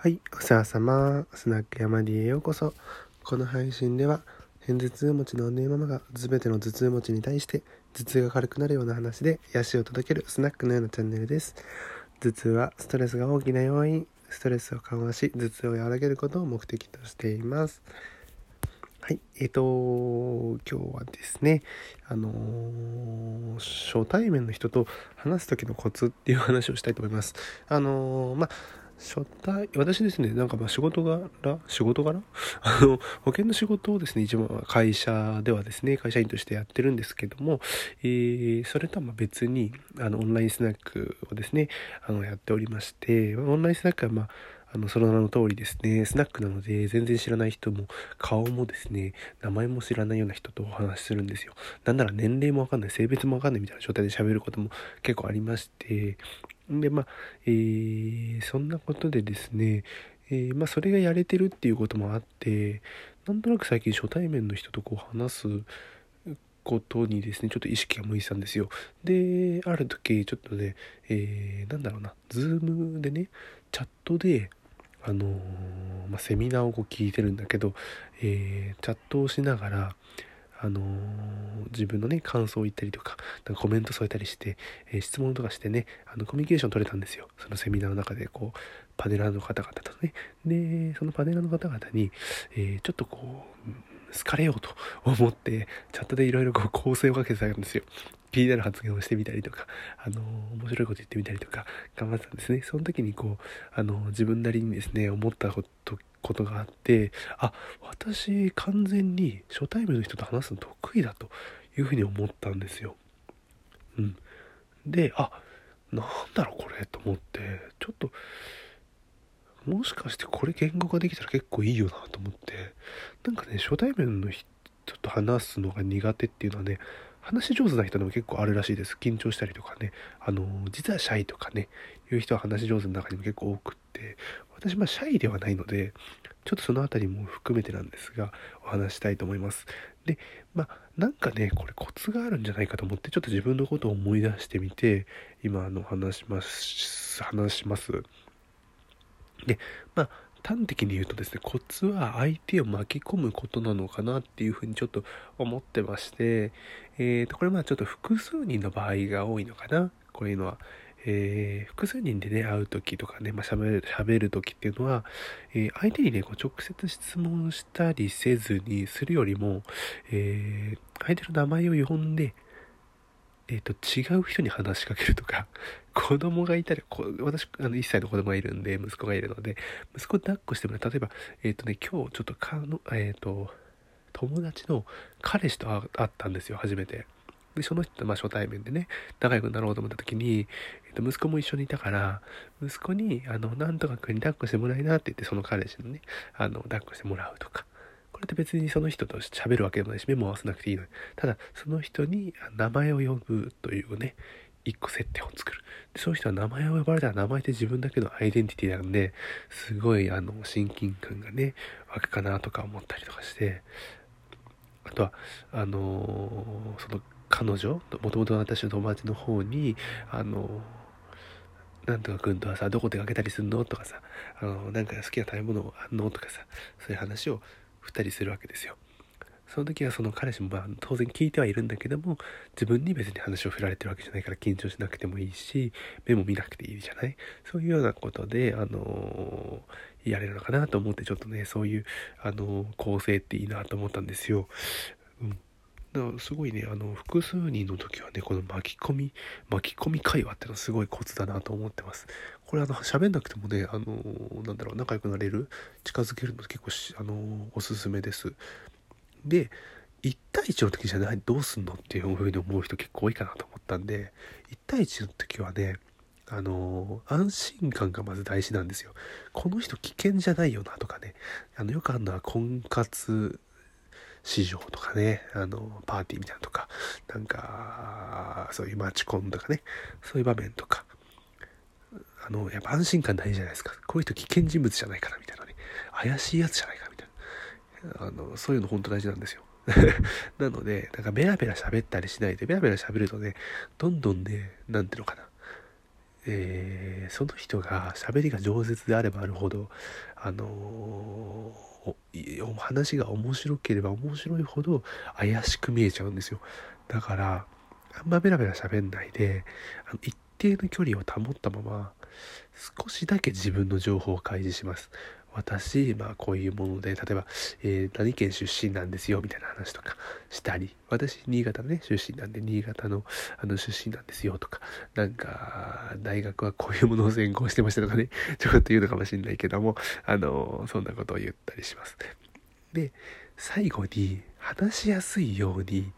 はい、お世話様。スナック山 D へようこそ。この配信では、偏頭痛持ちのお姉ママが全ての頭痛持ちに対して頭痛が軽くなるような話で癒しを届けるスナックのようなチャンネルです。頭痛はストレスが大きな要因、ストレスを緩和し、頭痛を和らげることを目的としています。はい、えっ、ー、と、今日はですね、あのー、初対面の人と話す時のコツっていう話をしたいと思います。あのー、まあ初対、私ですね、なんかまあ仕事柄、仕事柄？あの、保険の仕事をですね、一番会社ではですね、会社員としてやってるんですけども、えー、それとはま別に、あの、オンラインスナックをですね、あの、やっておりまして、オンラインスナックはまあ、あの、その名の通りですね、スナックなので、全然知らない人も、顔もですね、名前も知らないような人とお話しするんですよ。なんなら年齢もわかんない、性別もわかんないみたいな状態で喋ることも結構ありまして、で、まあ、えー、そんなことでですね、えー、まあ、それがやれてるっていうこともあって、なんとなく最近初対面の人とこう話すことにですね、ちょっと意識が向いてたんですよ。で、ある時、ちょっとね、えー、なんだろうな、ズームでね、チャットで、あのー、まあ、セミナーをこう聞いてるんだけど、えー、チャットをしながら、あのー、自分のね、感想を言ったりとか、なんかコメント添えたりして、えー、質問とかしてね、あの、コミュニケーション取れたんですよ。そのセミナーの中で、こう、パネラーの方々とね。で、そのパネラーの方々に、えー、ちょっとこう、好かれようと思って、チャットでいろいろこう構成をかけてたんですよ。気になる発言をしてみたりとか、あの、面白いこと言ってみたりとか、頑張ってたんですね。その時にこう、あの、自分なりにですね、思ったことことがあってあ私完全に初対面の人と話すの得意だというふうに思ったんですよ。うん、であなんだろうこれと思ってちょっともしかしてこれ言語化できたら結構いいよなと思ってなんかね初対面の人と話すのが苦手っていうのはね話し上手な人でも結構あるらしいです。緊張したりとかね。あの、実はシャイとかね、いう人は話し上手の中にも結構多くって、私、まあ、シャイではないので、ちょっとその辺りも含めてなんですが、お話したいと思います。で、まあ、なんかね、これコツがあるんじゃないかと思って、ちょっと自分のことを思い出してみて、今、あの、話します、話します。で、まあ、端的に言うとですね、コツは相手を巻き込むことなのかなっていうふうにちょっと思ってまして、えーと、これまあちょっと複数人の場合が多いのかな、こういうのは。えー、複数人でね、会う時とかね、まあ、喋る、喋る時っていうのは、えー、相手にね、こう直接質問したりせずにするよりも、えー、相手の名前を呼んで、えっ、と、違う人に話しかけるとか、子供がいたり、私、あの、1歳の子供がいるんで、息子がいるので、息子抱っこしてもらう。例えば、えっ、ー、とね、今日ちょっとかの、えっ、ー、と、友達の彼氏と会ったんですよ、初めて。で、その人とまあ初対面でね、仲良くなろうと思った時に、えっ、と、息子も一緒にいたから、息子に、あの、なんとか君に抱っこしてもらいなって言って、その彼氏のね、あの、抱っこしてもらうとか。これって別にその人と喋るわけでもないし、目も合わせなくていいのに。ただ、その人に名前を呼ぶというね、一個設定を作る。でそういう人は名前を呼ばれたら名前って自分だけのアイデンティティなんで、すごいあの、親近感がね、湧くかなとか思ったりとかして、あとは、あのー、その彼女、もともと私の友達の方に、あのー、なんとか君とはさ、どこ出かけたりすんの？とかさ、あの、なんか好きな食べ物あんの？とかさ、そういう話をったりするわけですよ。その時はその彼氏もまあ当然聞いてはいるんだけども自分に別に話を振られてるわけじゃないから緊張しなくてもいいし目も見なくていいじゃない？そういうようなことであのー、やれるのかなと思ってちょっとねそういうあのー、構成っていいなと思ったんですよ。うんすごいね、あの、複数人の時はね、この巻き込み、巻き込み会話ってのはすごいコツだなと思ってます。これあの、喋んなくてもね、あの、なんだろう、仲良くなれる、近づけるの結構あの、おすすめです。で、1対1の時じゃない、どうすんのっていうふうに思う人結構多いかなと思ったんで、1対1の時はね、あの安心感がまず大事なんですよ。この人危険じゃないよなとかね、あの、よくあるのは婚活市場とかね、あの、パーティーみたいなとか、なんか、そういうマチコンとかね、そういう場面とか、あの、やっぱ安心感大事じゃないですか。こういう人危険人物じゃないかな、みたいなね。怪しいやつじゃないか、あの、そういうの本当大事なんですよ。なので、なんかベラベラ喋ったりしないで、ベラベラ喋るとね、どんどんね、なんていうのかな。えー、その人が喋りが饒舌であればあるほどあのー、話が面白ければ面白いほど怪しく見えちゃうんですよだからあんまベラベラ喋んないであの一定の距離を保ったまま少しだけ自分の情報を開示します私、まあこういうもので、例えば、えー、何県出身なんですよ、みたいな話とかしたり、私、新潟のね、出身なんで、新潟の、あの、出身なんですよ、とか、なんか、大学はこういうものを専攻してましたとかね、ちょっと言うのかもしれないけども、あの、そんなことを言ったりします。で、最後に、話しやすいように、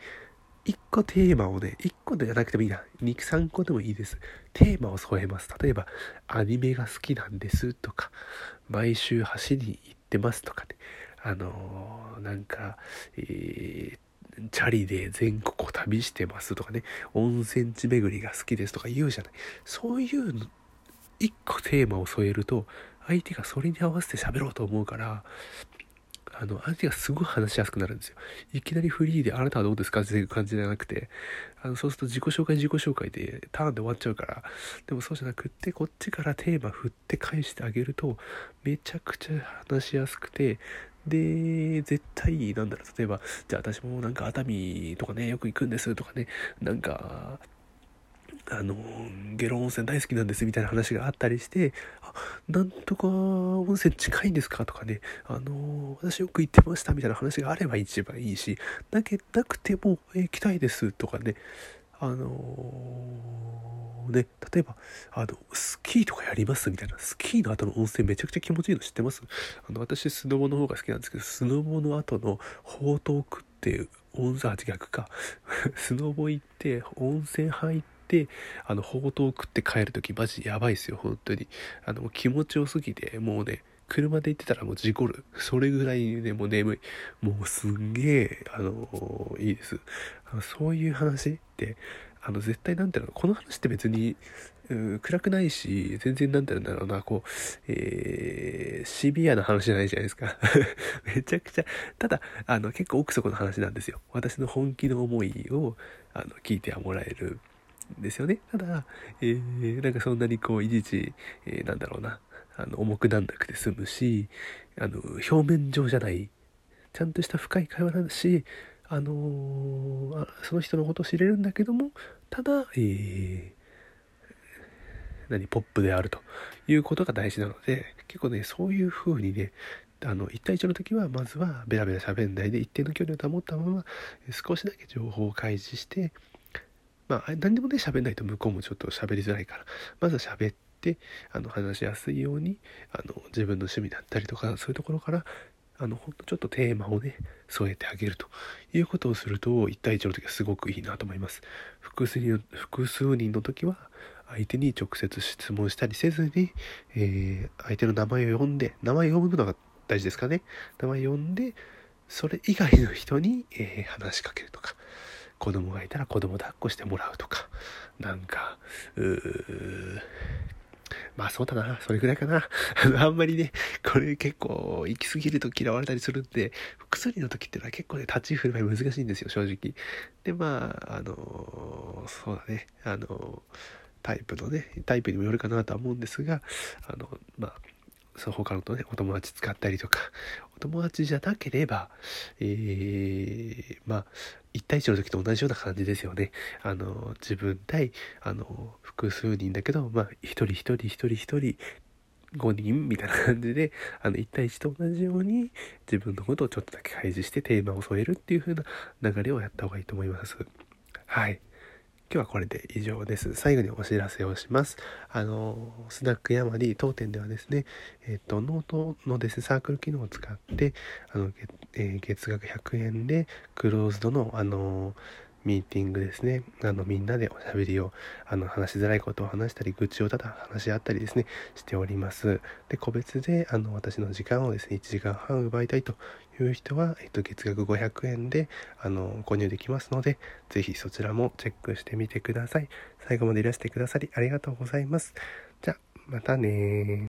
1個テーマをね、1個ではなくてもいいな。2、3個でもいいです。テーマを添えます。例えば、アニメが好きなんですとか、毎週走りに行ってますとかね。あのー、なんか、えー、チャリで全国を旅してますとかね、温泉地巡りが好きですとか言うじゃない。そういうの、1個テーマを添えると、相手がそれに合わせて喋ろうと思うから、あの、相手がすごい話しやすくなるんですよ。いきなりフリーで、あなたはどうですかっていう感じじゃなくて、あの、そうすると自己紹介自己紹介でターンで終わっちゃうから、でもそうじゃなくって、こっちからテーマ振って返してあげると、めちゃくちゃ話しやすくて、で、絶対、なんだろう、例えば、じゃあ私もなんか熱海とかね、よく行くんですとかね、なんか、あの、下呂温泉大好きなんですみたいな話があったりして、あ、なんとか温泉近いんですかとかね、あの、私よく行ってましたみたいな話があれば一番いいし、だけなくても、え行きたいですとかね、あのね、例えば、あの、スキーとかやりますみたいな、スキーの後の温泉めちゃくちゃ気持ちいいの知ってます？あの、私、スノボの方が好きなんですけど、スノボの後の宝刀区っていう温泉、あ、逆か。スノボ行って、温泉入って、あの、ほうとう食って帰るときマジやばいっすよ、本当に。あの、気持ちよすぎて、もうね、車で行ってたらもう事故る。それぐらいね、もう眠い。もうすんげえ、あのいいです。あのそういう話って、あの、絶対なんていうの、この話って別に、暗くないし、全然なんて言うんだろうな、こう、えー、シビアな話じゃないじゃないですか。めちゃくちゃ、ただ、あの、結構奥底の話なんですよ。私の本気の思いを、あの、聞いてはもらえる。ですよね。ただ、えー、なんかそんなにこう、いちいち、えー、なんだろうな、あの、重くなんなくて済むし、あの、表面上じゃない、ちゃんとした深い会話なんだし、あのー、その人のことを知れるんだけども、ただ、えー、何、ポップであるということが大事なので、結構ね、そういう風にね、あの、1対1の時は、まずはベラベラ喋んないで一定の距離を保ったまま、少しだけ情報を開示して、まあ、何でもね、喋んないと向こうもちょっと喋りづらいから、まずは喋って、あの、話しやすいように、あの、自分の趣味だったりとか、そういうところから、あの、ほんとちょっとテーマをね、添えてあげるということをすると、1対1の時はすごくいいなと思います。複数人複数人の時は、相手に直接質問したりせずに、えー、相手の名前を呼んで、名前を読むのが大事ですかね。名前を呼んで、それ以外の人に、えー、話しかけるとか、子供がいたら子供抱っこしてもらうとか、なんか、うー、まあそうだな、それぐらいかな。あんまりね、これ結構行き過ぎると嫌われたりするんで、薬の時ってのは結構ね、立ち振る舞い難しいんですよ、正直。で、まあ、あの、そうだね、あの、タイプのね、タイプにもよるかなとは思うんですが、あの、まあ、その他のとね、お友達使ったりとか、お友達じゃなければ、えー、まあ、1対1の時と同じような感じですよね。あの、自分対、あの、複数人だけど、まあ、一人一人一人一人、5人みたいな感じで、あの、1対1と同じように、自分のことをちょっとだけ開示してテーマを添えるっていう風な流れをやった方がいいと思います。はい。今日はこれで以上です。最後にお知らせをします。あの、スナックヤマリ当店ではですね、えっ、と、ノートのですね、サークル機能を使って、あの、えー、月額100円で、クローズドの、あの、ミーティングですね。あの、みんなでおしゃべりを、あの、話しづらいことを話したり、愚痴をただ話し合ったりですね、しております。で、個別で、あの、私の時間をですね、1時間半奪いたいという人は、えっと、月額500円で、あの、購入できますので、ぜひそちらもチェックしてみてください。最後までいらしてくださりありがとうございます。じゃ、またね